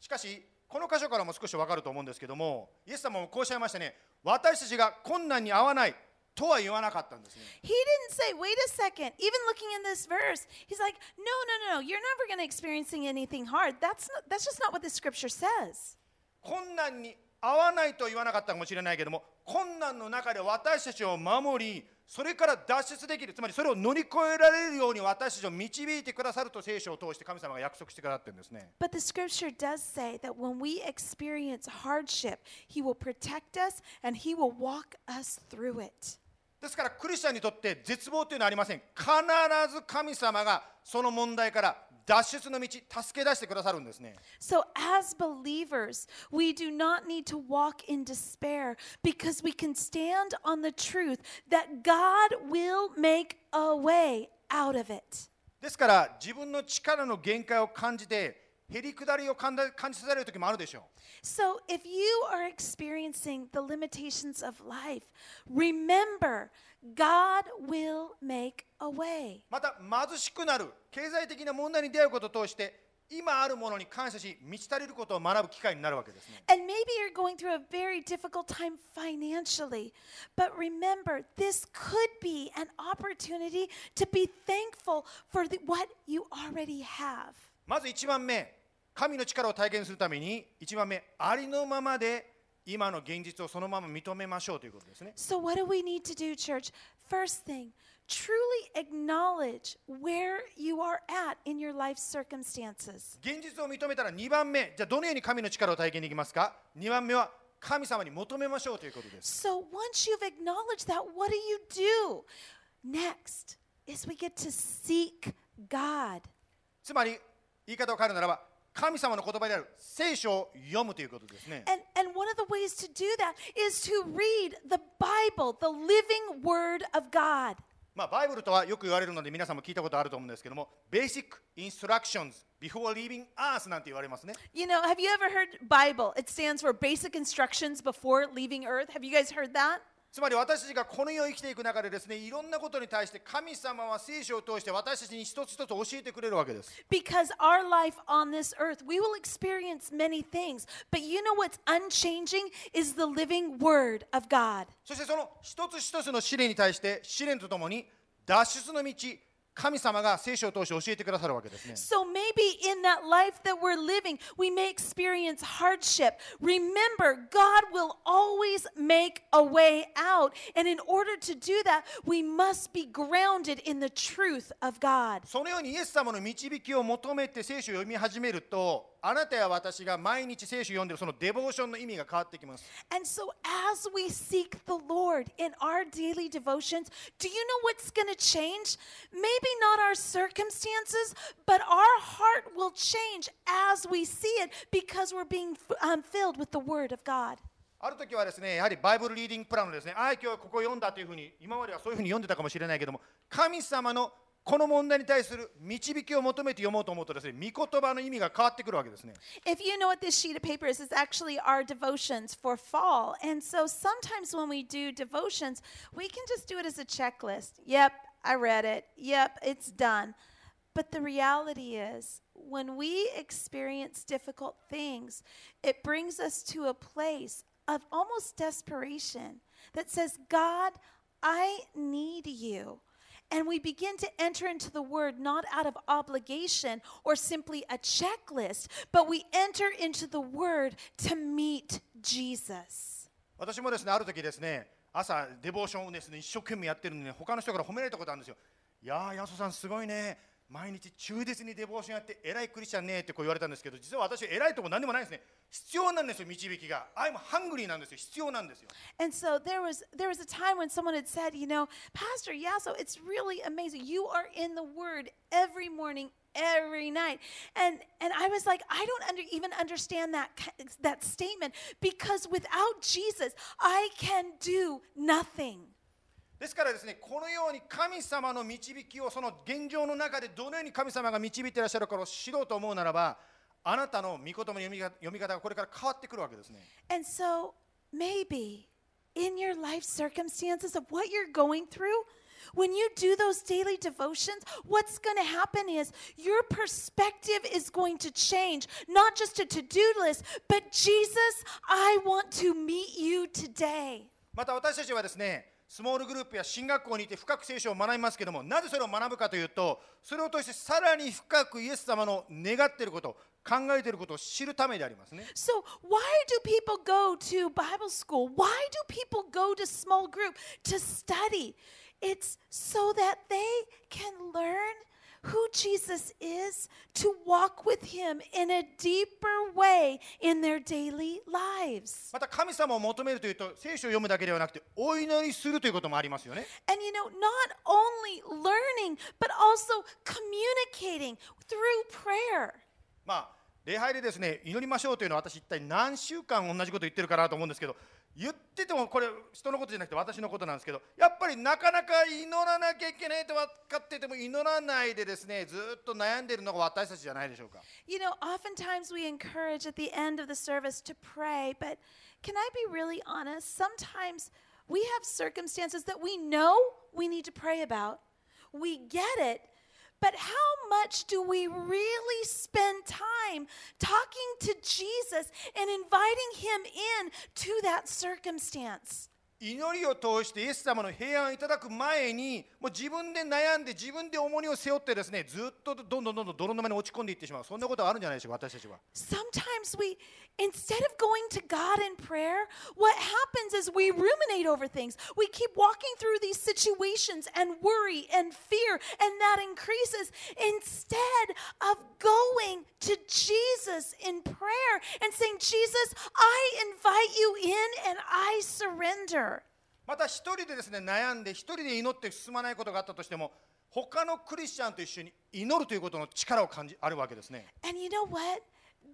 しかしこの箇所からも少し分かると思うんですけどもイエス様もこうおっしゃいましたね私たちが困難に合わないとは言わなかったんですね He didn't say, wait a second. Even looking in this verse, he's like, no, no, no, no. You're never going to experiencing anything hard. That's not, that's just not what the scripture says. 困難に合わないとは言わなかったかもしれないけども困難の中で私たちを守りそれから脱出できるつまりそれを乗り越えられるように私たちを導いてくださると聖書を通して神様が約束してくださってるんですね But the scripture does say that when we experience hardship, he will protect us and he will walk us through it. ですからクリスチャンにとって絶望というのはありません必ず神様がその問題から脱出の道助け出してくださるんですね So, as believers, we do not need to walk in despair because we can stand on the truth that God will make a way out of it. ですから自分の力の限界を感じてへりくだりを感じ感じさせられる時もあるでしょう So, if you are experiencing the limitations of life, remember God will make a way. また貧しくなる経済的な問題に出会うことを通して今あるものに感謝し満ち足りることを学ぶ機会になるわけですね And maybe you're going through a very difficult time financially, but remember, this could be an opportunity to be thankful for the, what you already have. まず1番目神の力を体験するために1番目ありのままで今の現実をそのまま認めましょうということですね So, what do we need to do, church? First thing, truly acknowledge where you are at in your life circumstances. 現実を認めたら2番目じゃあどのように神の力を体験できますか2番目は神様に求めましょうということです So, once you've acknowledged that, what do you do? Next is we get to seek God. つまり言い方を変えるならば神様の言葉である聖書を読むということですね And, and one of the ways to do that is to read the Bible, the living Word of God. まあ、バイブルとはよく言われるので皆さんも聞いたことあると思うんですけども Basic Instructions Before Leaving Earth なんて言われますね You know, have you ever heard Bible? It stands for Basic Instructions Before Leaving Earth. Have you guys heard that? つまり私たちがこの世を生きていく中でですねいろんなことに対して神様は聖書を通して私たちに一つ一つ教えてくれるわけです Because our life on this earth, we will experience many things. But you know what's unchanging is the living Word of God. そしてその一つ一つの試練に対して試練とともに脱出の道神様が聖書を通して教えてくださるわけですね。そのようにイエス様の導きを求めて聖書を読み始めると、あなたや私が毎日聖書を読んでるそのデボーションの意味が変わってきます And so, as we seek the Lord in our daily devotions, do you know what's going to change? Maybe not our circumstances, but our heart will change as we see it because we're being um, filled with the Word of God. ある時はですねやはりバイブルリーディングプランのですねああ今日はここ読んだというふうに今まではそういうふうに読んでたかもしれないけども神様のこの問題に対する導きを求めて読もうと思うとですね御言葉の意味が変わってくるわけですね If you know what this sheet of paper is, it's actually our devotions for fall. And so sometimes when we do devotions, we can just do it as a checklist. Yep, I read it. Yep, it's done. But the reality is, when we experience difficult things, it brings us to a place of almost desperation that says, God, I need you. And we begin to enter into the word not out of obligation or simply a checklist, but we enter into the word to meet Jesus. 私もですねある時ですね朝デボーションをですね一生懸命やってるのに、ね、他の人から褒められたことあるんですよいやーヤソさんすごいね 毎日忠実にデボーションやって偉いクリスチャンねってこう言われたんですけど実は私偉いとこ何でもないですね必要なんですよ導きが I'm hungry なんですよ必要なんですよ And so there was there was a time when someone had said, you know, Pastor Yasso, it's really amazing. You are in the Word every morning, every night, and and I was like, I don't under, even understand that ki- that statement because without Jesus, I can do nothing. ですからですねこのように神様の導きをその現状の中でどのように神様が導いていらっしゃるかを知ろうと思うならばあなたの御言葉の読みが読み方がこれから変わってくるわけですね And so maybe in your life circumstances of what you're going through, when you do those daily devotions, what's going to happen is your perspective is going to change. Not just a to do list, but Jesus, I want to meet you today. また私たちはですねスモールグループや進学校にいて深く聖書を学びますけどもなぜそれを学ぶかというとそれを通してさらに深くイエス様の願っていること考えていることを知るためでありますね So, why do people go to Bible school? Why do people go to small group to study? It's so that they can learn who Jesus is, to walk with him in a deeper way in their daily lives. また神様を求めるというと聖書を読むだけではなくてお祈りするということもありますよね And you know, not only learning, but also communicating through prayer. まあ礼拝でですね祈りましょうというのは私一体何週間同じこと言ってるかなと思うんですけど 言っててもこれ人のことじゃなくて私のことなんですけどやっぱりなかなか祈らなきゃいけないと分かってても祈らないでですねずっと悩んでいるのが私たちじゃないでしょうか You know, oftentimes we encourage at the end of the service to pray, but can I be really honest? Sometimes we have circumstances that we know we need to pray about. We get it. But how much do we really spend time talking to Jesus and inviting him in to that circumstance? 祈りを通してイエス様の平安をいただく前にもう自分で悩んで自分で重荷を背負ってですねずっとどんどんどんどん泥沼に落ち込んでいってしまうそんなことあるんじゃないでしょうか私たちは Sometimes we, instead of going to God in prayer, what happens is we ruminate over things. We keep walking through these situations and worry and fear, and that increases instead of going to Jesus in prayer and saying, Jesus, I invite you in and I surrender. また一人でですね悩んで一人で祈って進まないことがあったとしても他のクリスチャンと一緒に祈るということの力を感じあるわけですね And you know what?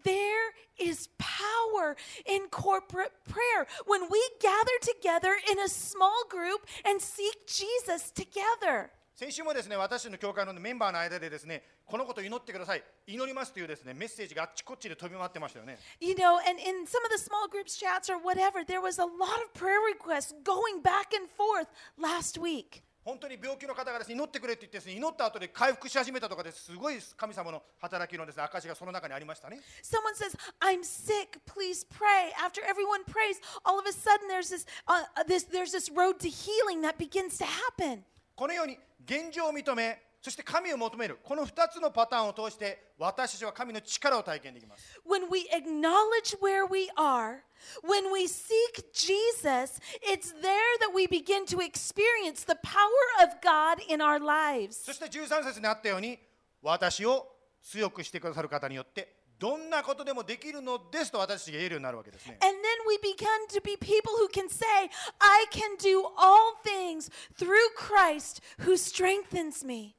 There is power in corporate prayer when we gather together in a small group and seek Jesus together. 先週もですね私の教会のメンバーの間でですねこのことを祈ってください祈りますというですねメッセージがあっちこっちで飛び回ってましたよね You know, and in some of the small groups chats or whatever, there was a lot of prayer requests going back and forth last week. 本当に病気の方がですね祈ってくれって言ってですね祈った後で回復し始めたとかですごい神様の働きのですね証がその中にありましたね Someone says, "I'm sick. Please pray." After everyone prays, all of a sudden there's this, uh, uh, this, there's this road to healing that begins to happen. このように現状を認めそして神を求めるこの2つのパターンを通して私たちは神の力を体験できます when we acknowledge where we are, when we seek Jesus, it's there that we begin to experience the power of God in our lives. そして13節にあったように私を強くしてくださる方によってどんなことでもできるのですと私たちが言えるようになるわけですね And then we begin to be people who can say, I can do all things through Christ who strengthens me.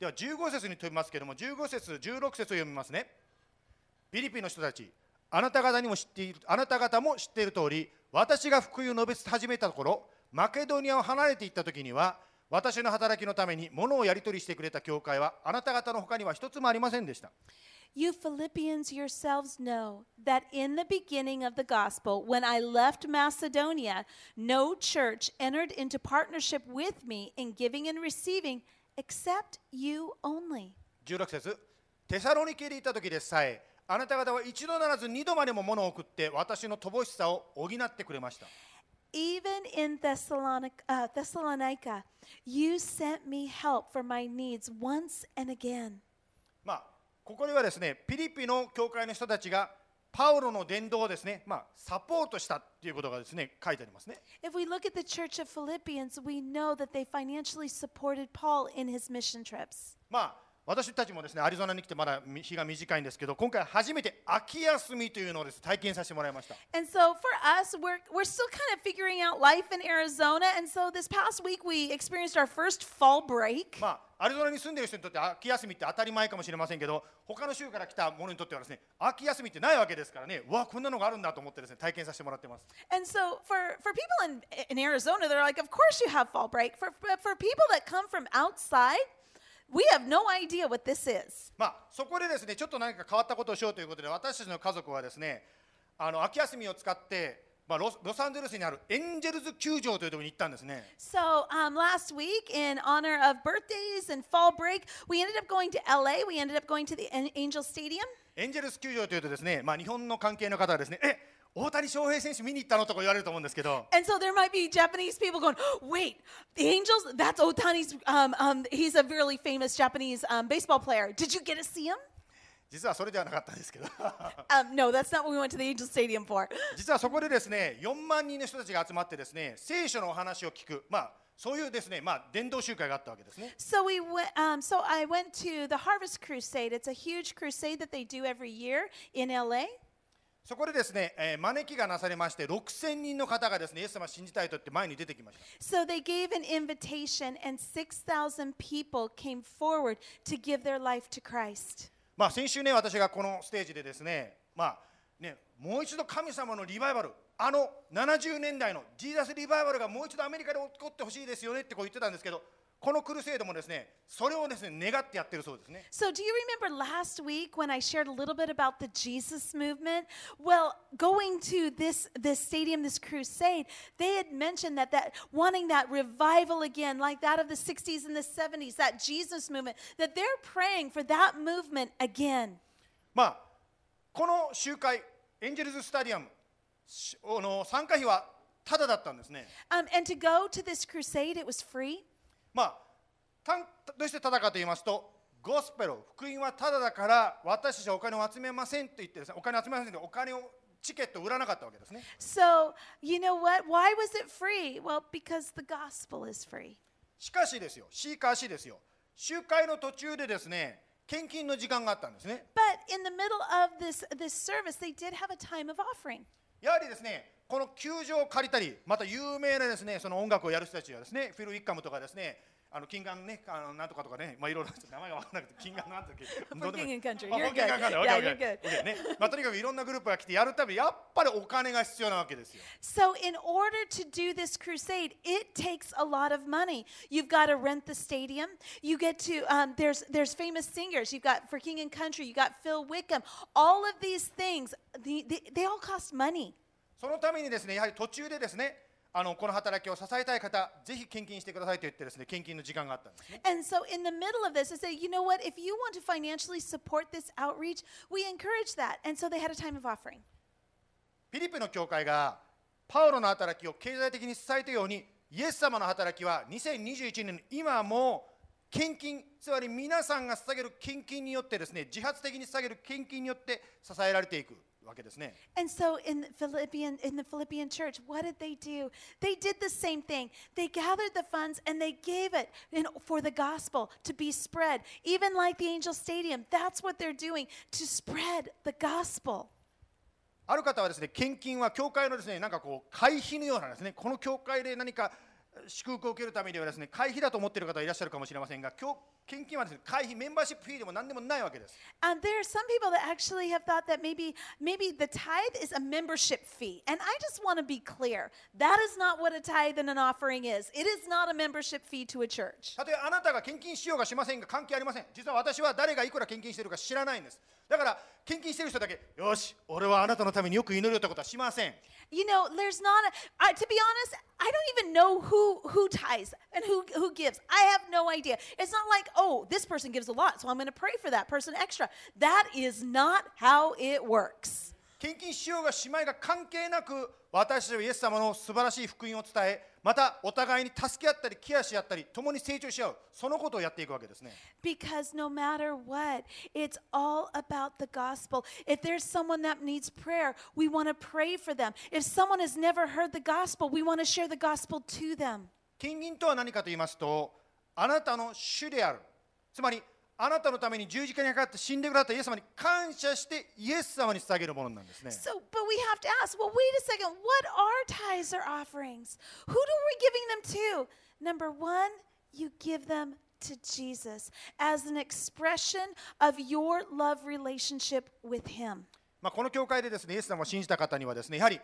では15節に飛びますけれども15節16節を読みますねフィリピンの人たちあなた方にも知っているあなた方も知っている通り私が福音を述べ始めた頃マケドニアを離れていった時には私の働きのために物をやり取りしてくれた教会はあなた方の他には一つもありませんでした You Philippians yourselves know that in the beginning of the gospel, when I left Macedonia, no church entered into partnership with me in giving and receiving except you only. 16節テサロニケにいた時でさえあなた方は一度ならず二度までも物を送って私の乏しさを補ってくれました Even in Thessalonica, uh, Thessalonica, you sent me help for my needs once and again. まあここではですねピリピの教会の人たちがパウロの伝道をですねまあサポートしたっていうことがですね書いてありますね If we look at the church of Philippians, we know that they financially supported Paul in his mission trips. まあ私たちもですねアリゾナに来てまだ日が短いんですけど今回初めて秋休みというのをです体験させてもらいました And so for us, we're, we're still kind of figuring out life in Arizona. And so this past week, we experienced our first fall break. まあアリゾナに住んでいる人にとって秋休みって当たり前かもしれませんけど他の州から来た者にとってはですね秋休みってないわけですからねうわこんなのがあるんだと思ってですね体験させてもらってます And so for, for people in, in Arizona, they're like, of course you have fall break. For, for people that come from outside, we have no idea what this is. まあそこでですねちょっと何か変わったことをしようということで私たちの家族はですねあの秋休みを使って、まあ、ロスロサンゼルスにあるエンジェルズ球場というところに行ったんですね So um, last week, in honor of birthdays and fall break, we ended up going to LA. We ended up going to the An- Angel Stadium. エンジェルス球場というとですね、まあ、日本の関係の方はですねえ大谷翔平選手見に行ったのとか言われると思うんですけど And so there might be Japanese people going, wait, the Angels, that's Otani's, um, um, he's a really famous Japanese um, baseball player. Did you get to see him? 実はそれではなかったんですけど Um, no, that's not what we went to the Angel Stadium for. 実はそこでですね4万人の人たちが集まってですね聖書のお話を聞くまあそういうですね、まあ、伝道集会があったわけですね。So we went. Um, so I went to the Harvest Crusade. It's a huge crusade that they do every year in LA. そこでですね、えー招きがなされまして、6000人の方がですね、イエス様を信じたいと言って前に出てきました。So they gave an invitation, and 6,000 people came forward to give their life to Christ. まあ、先週ね、私がこのステージでですね、まあね、もう一度神様のリバイバル、あの70年代のジーザスリバイバルがもう一度アメリカで起こってほしいですよねってこう言ってたんですけど、このクルセイドもですね、それをですね、願ってやってるそうですね。So, do you remember last week when I shared a little bit about the Jesus movement? Well, going to this this stadium, this crusade, they had mentioned that that wanting that revival again, like that of the 60s and the 70s, that Jesus movement, that they're praying for that movement again. まあ、この集会、エンジェルズ・スタディアムの参加費はタダだったんですね。Um, and to go to this crusade, it was free. まあ、たんどうしてタダかと言いますと、ゴスペル、福音はタダだから、私たちはお金を集めませんと言ってですね、お金を集めませんとお金を、チケットを売らなかったわけですね。So, you know what? Why was it free? Well, because the gospel is free. しかしですよ、しかしですよ、集会の途中でですね、献金の時間があったんですね。But in the middle of this this service, they did have a time of offering. やはりですね、この球場を借りたり、また有名なですね、その音楽をやる人たちはですね、フィル・ウィッカムとかですね、あのキンガンね、あのなんとかとかね、まあいろいろ名前がわからなくて、キンガンなんとか。どうでもいい King and Country. あ You're King and good. Country. Yeah, Okay, you're okay. good. Okay ねまあとにかくいろんなグループが来てやるたび、やっぱりお金が必要なわけですよ。So, in order to do this crusade, it takes a lot of money. You've got to rent the stadium. You get to um, there's there's famous singers. You've got for King and Country. You got Phil Wickham. All of these things, the, the, they all cost money. そのためにですね、やはり途中でですね、あのこの働きを支えたい方、ぜひ献金してくださいと言ってですね、献金の時間があったんですね。And so, in the middle of this, I say, you know what? If you want to financially support this outreach, we encourage that. And so, they had a time of offering. フィリピンの教会がパウロの働きを経済的に支えたように、イエス様の働きは2021年の今も献金、つまり皆さんが捧げる献金によってですね、自発的に捧げる献金によって支えられていくわけですね。And so in the Philippian in the Philippian church, what did they do? They did the same thing. They gathered the funds and they gave it in, for the gospel to be spread. Even like the Angel Stadium, that's what they're doing to spread the gospel. ある方はですね、献金は教会のですね、なんかこう会費のようなですね、この教会で何か祝福を受けるためにはですね、会費だと思っている方いらっしゃるかもしれませんが、教献金はですね、会費、メンバーシップフィーでも何でもないわけです。And there are some people that actually have thought that maybe maybe the tithe is a membership fee. And I just want to be clear. That is not what a tithe and an offering is. It is not a membership fee to a church. たとえあなたが献金しようがしませんが関係ありません実は私は誰がいくら献金しているか知らないんですだから献金している人だけよし俺はあなたのためによく祈るよってことはしません You know, there's not a, I, to be honest, I don't even know who who tithes and who who gives. I have no idea. It's not like, oh, this person gives a lot, so I'm going to pray for that person extra. That is not how it works. 献金しようがしまいが関係なく私たちはイエス様の素晴らしい福音を伝えまたお互いに助け合ったりケアし合ったり共に成長し合うそのことをやっていくわけですね Because no matter what, it's all about the gospel. If there's someone that needs prayer, we want to pray for them. If someone has never heard the gospel, we want to share the gospel to them. 金銀とは何かと言いますとあなたの主であるつまりあなたのために十字架にかかって死んでくださったイエス様に感謝してイエス様に捧げるものなんですね So, but we have to ask well, wait a second. What are tithes or offerings? Who do we giving them to? Number one, you give them to Jesus as an expression of your love relationship with Him. まあ、この教会でですねイエス様を信じた方にはですねやはり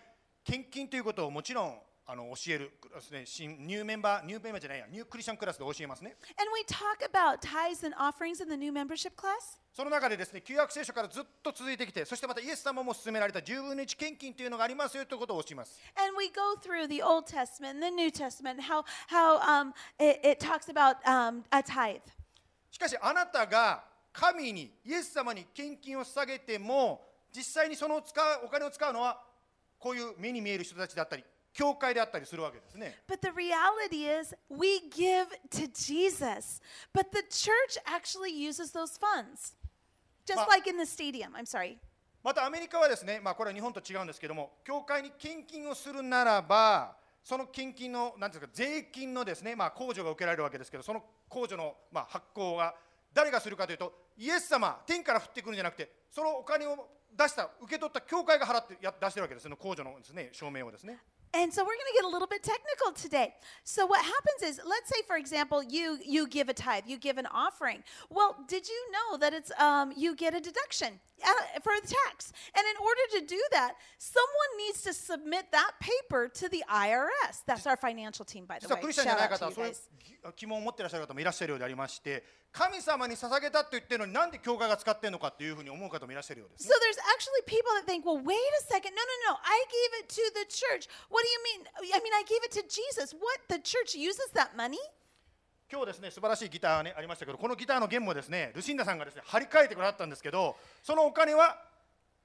献金ということをもちろんあの教えるですね新ニューメンバーニューメンバーじゃないやニュークリスチャンクラスで教えますね And we talk about tithes and offerings in the new membership class. その中でですね旧約聖書からずっと続いてきてそしてまたイエス様も勧められた10分の1献金というのがありますよということを教えます And we go through the Old Testament and the New Testament, how, how um, it, it talks about um, a tithe. しかしあなたが神にイエス様に献金を捧げても実際にその使うお金を使うのはこういう目に見える人たちだったり教会であったりするわけですね But the reality is, we give to Jesus. But the church actually uses those funds. Just like in the stadium. I'm sorry. またアメリカはですね、まあ、これは日本と違うんですけども教会に献金をするならばその献金のなんていうか税金のですね、まあ、控除が受けられるわけですけどその控除の、まあ、発行が誰がするかというとイエス様天から降ってくるんじゃなくてそのお金を出した受け取った教会が払ってや出してるわけですその控除のですね証明をですね And so we're going to get a little bit technical today. So what happens is, let's say, for example, you you give a tithe, you give an offering. Well, did you know that it's um, you get a deduction uh, for the tax? And in order to do that, someone needs to submit that paper to the IRS. That's our financial team, by the 実は way. クリスチャンじゃ Shout ない out 方 to は you そういう guys. 疑問を持っていらっしゃる方もいらっしゃるようでありまして 神様に捧げたと言ってるのになんで教会が使ってるのかというふうに思う方もいらっしゃるようです、今日ですね素晴らしいギター、ね、ありましたけど、このギターの弦もですねルシンダさんがですね張り替えてくださったんですけど、そのお金は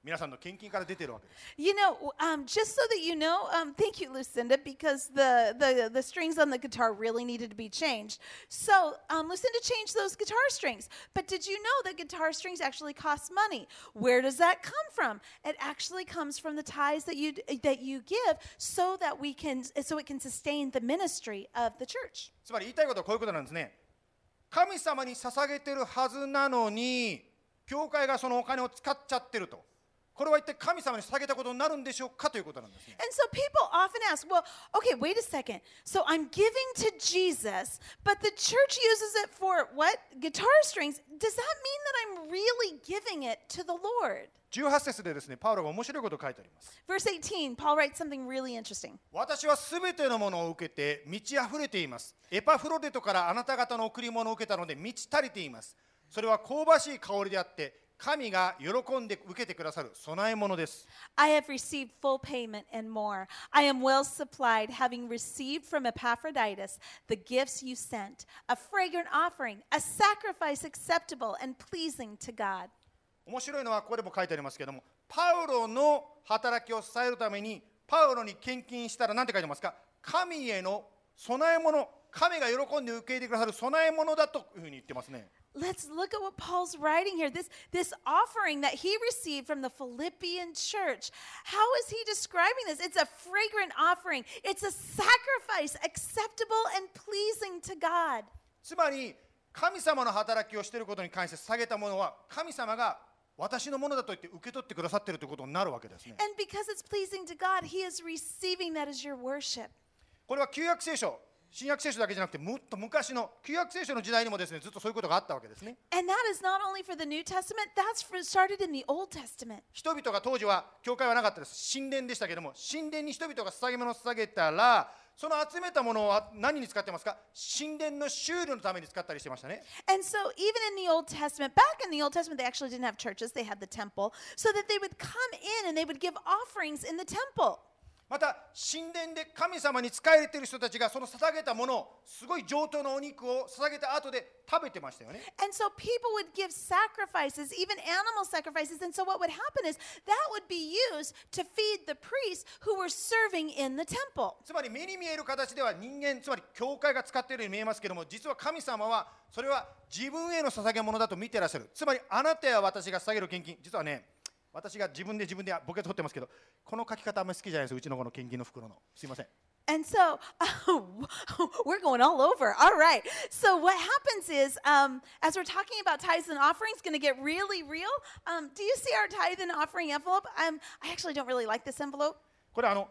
皆さんの献金から出てるわけです You know, um, just so that you know, um, thank you, Lucinda, because the, the, the strings on the guitar really needed to be changed. So um, Lucinda changed those guitar strings. But did you know that guitar strings actually cost money? Where does that come from? It actually comes from the tithes that you that you give, so that we can so it can sustain the ministry of the church. つまり言いたいことはこういうことなんですね神様に捧げてるはずなのに教会がそのお金を使っちゃってると これは一体神様に捧げたことになるんでしょうかということなんですね And so people often ask, well, okay, wait a second. So I'm giving to Jesus, but the church uses it for what? Guitar strings. Does that mean that I'm really giving it to the Lord? 18節でですねパウロが面白いことを書いてあります Verse 18, Paul writes something really interesting. 私はすべてのものを受けて満ち溢れていますエパフロデトからあなた方の贈り物を受けたので満ち足りていますそれは香ばしい香りであって神が喜んで受けてくださる備え物です I have received full payment and more. I am well supplied, having received from Epaphroditus the gifts you sent, a fragrant offering, a sacrifice acceptable and pleasing to God. 面白いのはここでも書いてありますけどもパウロの働きを支えるためにパウロに献金したら何て書いてますか神への備え物神が喜んで受け入れてくださる備え物だというふうに言ってますね Let's look at what Paul's writing here. This, this offering that he received from the Philippian church. How is he describing this? It's a fragrant offering, it's a sacrifice acceptable and pleasing to God. つまり神様の働きをしていることに関して捧げたものは神様が私のものだと言って受け取ってくださっているということになるわけですね And because it's pleasing to God, he is receiving that as your worship. これは旧約聖書 新約聖書だけじゃなくてもっと昔の旧約聖書の時代にもですねずっとそういうことがあったわけですね And that is not only for the New Testament, that's for, started in the Old Testament. 人々が当時は教会はなかったです神殿でしたけども神殿に人々が捧げ物を捧げたらその集めたものは何に使ってますか神殿の修理のために使ったりしてましたね And so, even in the Old Testament, back in the Old Testament, they actually didn't have churches, they had the temple, so that they would come in and they would give offerings in the temple. また神殿で神様に仕えれている人たちがその捧げたものをすごい上等のお肉を捧げた後で食べてましたよね And so, people would give sacrifices, even animal sacrifices. And so, what would happen is that would be used to feed the priests who were serving in the temple. つまり目に見える形では人間つまり教会が使っているように見えますけども実は神様はそれは自分への捧げ物だと見てらっしゃるつまりあなたや私が捧げる献金実はね私が自分で自分でボケ取ってますけどこの書き方あんまり好きじゃないですうちのこの献金の袋のすいません And so we're going all over. All right. So what happens is, um, as we're talking about tithes and offerings, going to get really real. Um, do you see our tithe and offering envelope? Um, I actually don't really like this envelope. これあの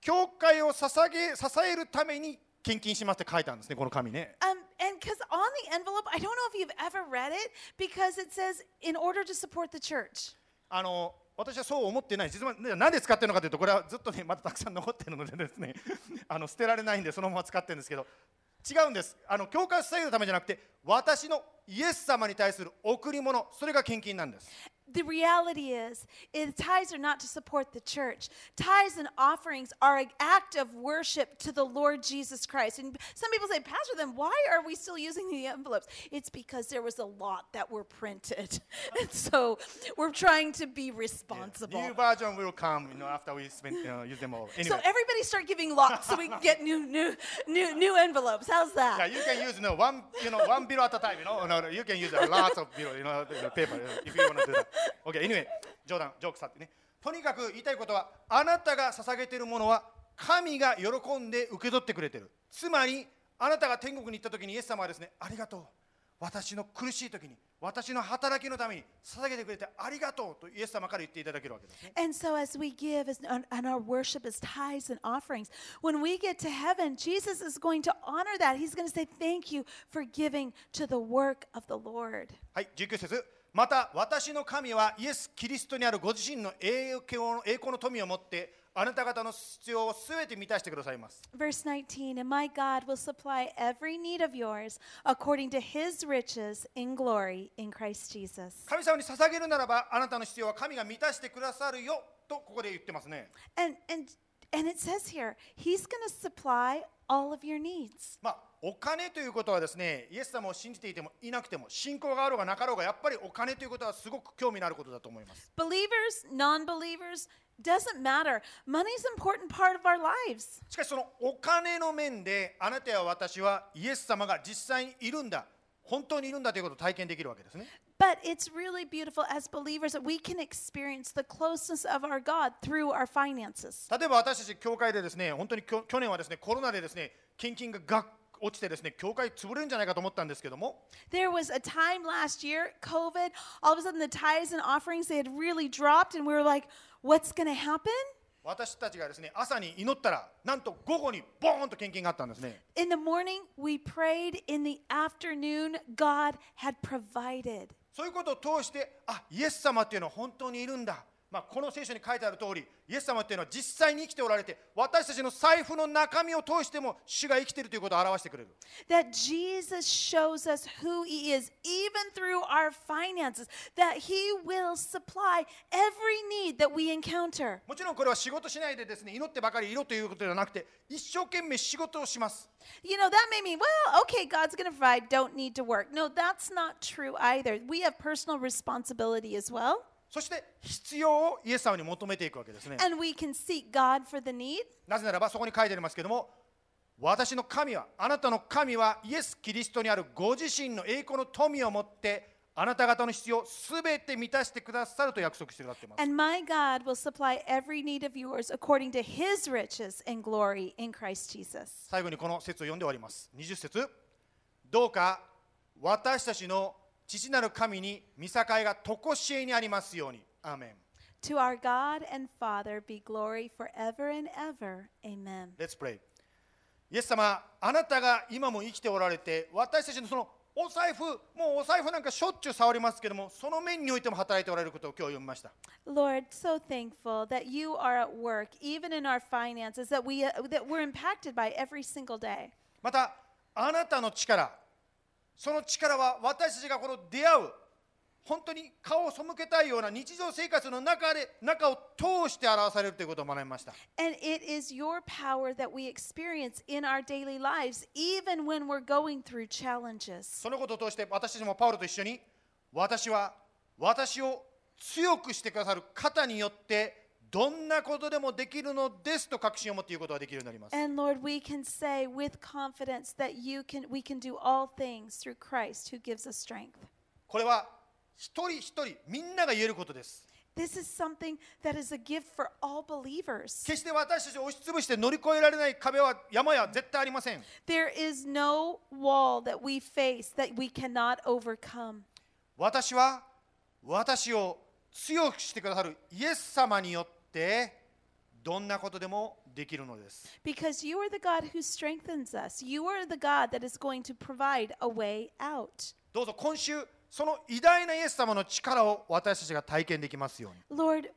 教会を捧げ支えるために献金しますって書いてあるんですねこの紙ね Um, and because on the envelope, I don't know if you've ever read it, because it says in order to support the church. あの私はそう思ってない。実はねなんで使ってるのかというとこれはずっとね まだたくさん残ってるのでですね あの捨てられないんでそのまま使ってるんですけど違うんです。あの教会を支えるためじゃなくて私のイエス様に対する贈り物それが献金なんです。The reality is, is tithes are not to support the church. Tithes and offerings are an act of worship to the Lord Jesus Christ. And some people say, Pastor, then why are we still using the envelopes? It's because there was a lot that were printed. and so we're trying to be responsible. New version will come you know, after we spend, uh, use them all So everybody start giving lots so we can get new, new, new, new envelopes. How's that yeah, you can use you know, one, you know, one bill at a time you know no, no, you can use a lot of bill you know, paper if you want to do that okay anyway 冗談ジョークさってねとにかく言いたいことはあなたが捧げているものは神が喜んで受け取ってくれてるつまりあなたが天国に行った時にイエス様はですねありがとう私の苦しい時に私の働きのために捧げてくれてありがとうとイエス様から言っていただけるわけですね And so, as we give as, and our worship is tithes and offerings, when we get to heaven, Jesus is going to honor that. He's going to say, Thank you for giving to the work of the Lord. はい19節また私の神はイエス・キリストにあるご自身の栄光の栄光の富を持ってあなた方の必要をすべて満たしてくださいます Verse 19 And my God will supply every need of yours according to his riches in glory in Christ Jesus. 神様に捧げるならばあなたの必要は神が満たしてくださるよとここで言ってますね And, and, and it says here, he's going to supply all of your needs. まあお金ということはですねイエス様を信じていてもいなくても信仰があろうがなかろうがやっぱりお金ということはすごく興味のあることだと思います Believers, non believers, doesn't matter. Money's an important part of our lives. しかしそのお金の面であなたや私はイエス様が実際にいるんだ本当にいるんだということを体験できるわけですね But it's really beautiful as believers that we can experience the closeness of our God through our finances. 例えば私たち教会でですね本当に去年はですねコロナでですね献金がが落ちてですね教会潰れるんじゃないかと思ったんですけども There was a time last year, COVID, all of a sudden the tithes and offerings they had really dropped, and we were like, what's going to happen? 私たちがですね朝に祈ったらなんと午後にボーンと献金があったんですね In the morning, we prayed. In the afternoon, God had provided. そういうことを通してあイエス様っていうのは本当にいるんだ、まあ、この聖書に書いてある通りイエス様っていうのは実際に生きておられて私たちの財布の中身を通しても主が生きているということを表してくれる That Jesus shows us who He is, even through our finances, that He will supply every need that we encounter. もちろんこれは仕事しないでですね祈ってばかりいろということではなくて一生懸命仕事をします You know, that may mean, well, okay, God's going to provide, don't need to work. No, that's not true either. We have personal responsibility as well, そして必要をイエス様に求めていくわけですね and we can seek God for the need. なぜならばそこに書いてありますけども私の神はあなたの神はイエス・キリストにあるご自身の栄光の富を持ってあなた方の必要をすべて満たしてくださると約束してくださっています And my God will supply every need of yours according to his riches and glory in Christ Jesus. 最後にこの説を読んで終わります20節どうか私たちの父なる神に見境が常しえにありますようにアーメン To our God and Father be glory forever and ever. Amen. Let's pray イエス様あなたが今も生きておられて私たちのそのお財布もうお財布なんかしょっちゅう触りますけどもその面においても働いておられることを今日読みました Lord, so thankful that you are at work, even in our finances, that we uh, that we're impacted by every single day. またあなたの力その力は私たちがこの出会う本当に顔を背けたいような日常生活の中で中を通して表されるということを学びました And it is your power that we experience in our daily lives, even when we're going through challenges. そのことを通して私たちもパウロと一緒に私は私を強くしてくださる方によってどんなことでもできるのですと確信を持って言うことができるようになります And Lord, we can say with confidence that you can we can do all things through Christ who gives us strength. これは一人一人みんなが言えることです This is something that is a gift for all believers. 決して私たちを押しつぶして乗り越えられない壁は山や絶対ありません There is no wall that we face that we cannot overcome. 私は私を強くしてくださるイエス様によってどんなことでもできるのです Because you are the God who strengthens us. You are the God that is going to provide a way out. どうぞ今週その偉大なイエス様の力を私たちが体験できますように Lord,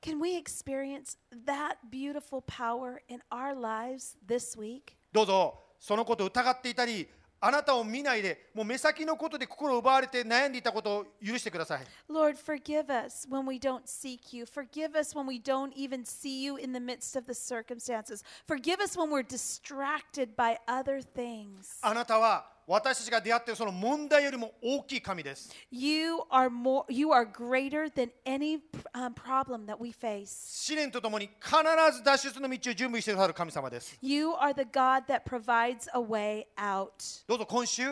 can we experience that beautiful power in our lives this week? どうぞそのことを疑っていたりあなたを見ないでもう目先のことで心を奪われて悩んでいたことを許してください Lord, forgive us when we don't seek you. Forgive us when we don't even see you in the midst of the circumstances. Forgive us when we're distracted by other things. あなたは私たちが出会っているその問題よりも大きい神です You are more you are greater than any um, problem that we face. 試練とともに必ず脱出の道を準備してくださる神様です You are the God that provides a way out. どうぞ今週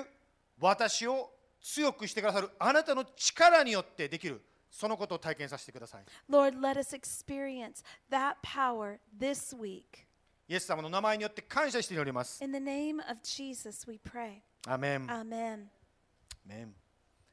私を強くしてくださるあなたの力によってできるそのことを体験させてください Lord, let us experience that power this week. イエス様の名前によって感謝しております In the name of Jesus, we pray. アメン Amen. アメン